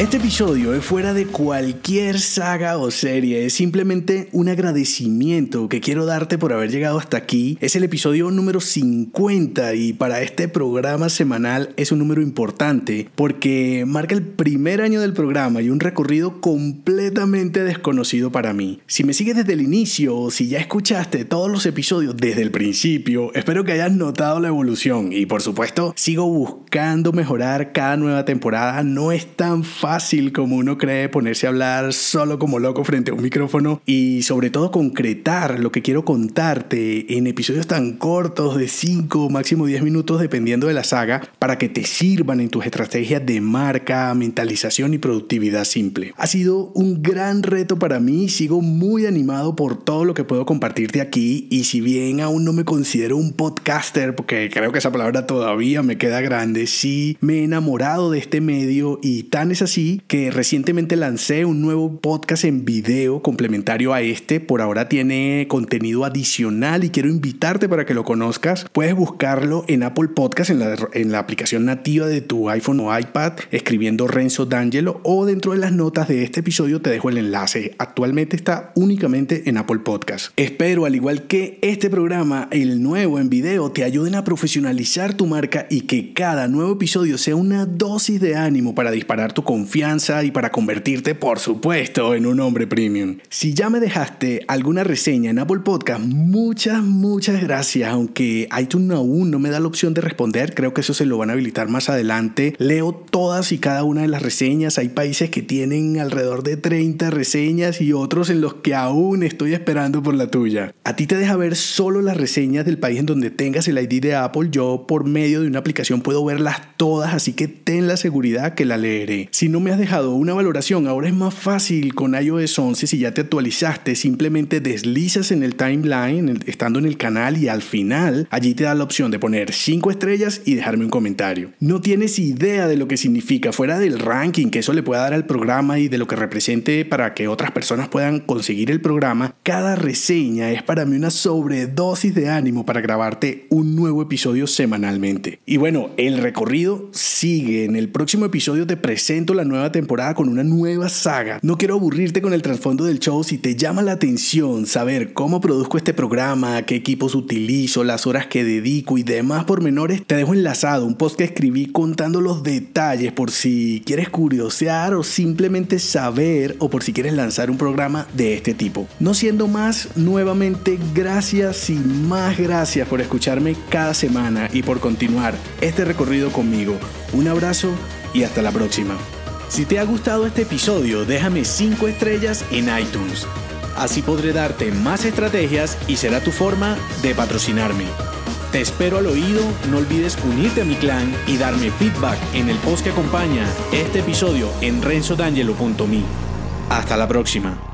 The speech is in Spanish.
Este episodio es fuera de cualquier saga o serie, es simplemente un agradecimiento que quiero darte por haber llegado hasta aquí. Es el episodio número 50 y para este programa semanal es un número importante porque marca el primer año del programa y un recorrido completamente desconocido para mí. Si me sigues desde el inicio o si ya escuchaste todos los episodios desde el principio, espero que hayas notado la evolución y por supuesto sigo buscando mejorar cada nueva temporada. No es tan fácil fácil como uno cree ponerse a hablar solo como loco frente a un micrófono y sobre todo concretar lo que quiero contarte en episodios tan cortos de 5 máximo 10 minutos dependiendo de la saga para que te sirvan en tus estrategias de marca, mentalización y productividad simple. Ha sido un gran reto para mí, sigo muy animado por todo lo que puedo compartirte aquí y si bien aún no me considero un podcaster porque creo que esa palabra todavía me queda grande, sí me he enamorado de este medio y tan es así que recientemente lancé un nuevo podcast en video complementario a este. Por ahora tiene contenido adicional y quiero invitarte para que lo conozcas. Puedes buscarlo en Apple Podcast, en la, en la aplicación nativa de tu iPhone o iPad, escribiendo Renzo D'Angelo o dentro de las notas de este episodio te dejo el enlace. Actualmente está únicamente en Apple Podcast. Espero, al igual que este programa, el nuevo en video, te ayuden a profesionalizar tu marca y que cada nuevo episodio sea una dosis de ánimo para disparar tu confianza confianza y para convertirte, por supuesto, en un hombre premium. Si ya me dejaste alguna reseña en Apple Podcast, muchas, muchas gracias. Aunque iTunes aún no me da la opción de responder, creo que eso se lo van a habilitar más adelante. Leo todas y cada una de las reseñas. Hay países que tienen alrededor de 30 reseñas y otros en los que aún estoy esperando por la tuya. A ti te deja ver solo las reseñas del país en donde tengas el ID de Apple. Yo por medio de una aplicación puedo verlas todas, así que ten la seguridad que la leeré. Si no me has dejado una valoración, ahora es más fácil con iOS 11 si ya te actualizaste, simplemente deslizas en el timeline, estando en el canal y al final allí te da la opción de poner 5 estrellas y dejarme un comentario. No tienes idea de lo que significa fuera del ranking que eso le pueda dar al programa y de lo que represente para que otras personas puedan conseguir el programa, cada reseña es para mí una sobredosis de ánimo para grabarte un nuevo episodio semanalmente. Y bueno, el recorrido sigue. En el próximo episodio te presento la nueva temporada con una nueva saga. No quiero aburrirte con el trasfondo del show. Si te llama la atención saber cómo produzco este programa, qué equipos utilizo, las horas que dedico y demás pormenores, te dejo enlazado un post que escribí contando los detalles por si quieres curiosear o simplemente saber o por si quieres lanzar un programa de este tipo. No siendo más, nuevamente gracias y más gracias por escucharme cada semana y por continuar este recorrido conmigo. Un abrazo y hasta la próxima. Si te ha gustado este episodio, déjame 5 estrellas en iTunes. Así podré darte más estrategias y será tu forma de patrocinarme. Te espero al oído, no olvides unirte a mi clan y darme feedback en el post que acompaña este episodio en renzodangelo.me. Hasta la próxima.